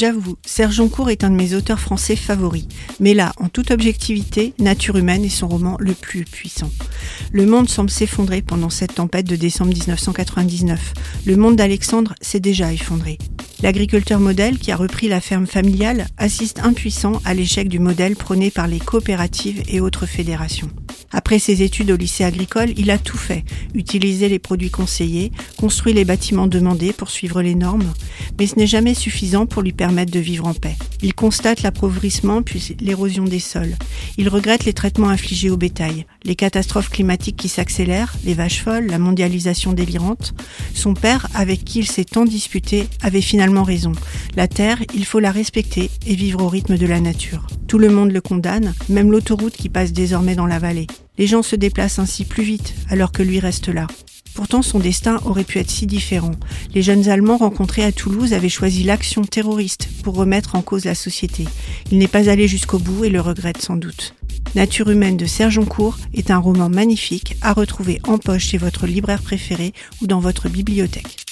J'avoue, Serge Joncourt est un de mes auteurs français favoris. Mais là, en toute objectivité, Nature humaine est son roman le plus puissant. Le monde semble s'effondrer pendant cette tempête de décembre 1999. Le monde d'Alexandre s'est déjà effondré. L'agriculteur modèle qui a repris la ferme familiale assiste impuissant à l'échec du modèle prôné par les coopératives et autres fédérations. Après ses études au lycée agricole, il a tout fait. Utilisé les produits conseillés, construit les bâtiments demandés pour suivre les normes, mais ce n'est jamais suffisant pour lui permettre de vivre en paix. Il constate l'appauvrissement puis l'érosion des sols. Il regrette les traitements infligés au bétail, les catastrophes climatiques qui s'accélèrent, les vaches folles, la mondialisation délirante. Son père, avec qui il s'est tant disputé, avait finalement raison. La terre, il faut la respecter et vivre au rythme de la nature. Tout le monde le condamne, même l'autoroute qui passe désormais dans la vallée. Les gens se déplacent ainsi plus vite, alors que lui reste là. Pourtant, son destin aurait pu être si différent. Les jeunes Allemands rencontrés à Toulouse avaient choisi l'action terroriste pour remettre en cause la société. Il n'est pas allé jusqu'au bout et le regrette sans doute. Nature humaine de Serge Oncourt est un roman magnifique à retrouver en poche chez votre libraire préféré ou dans votre bibliothèque.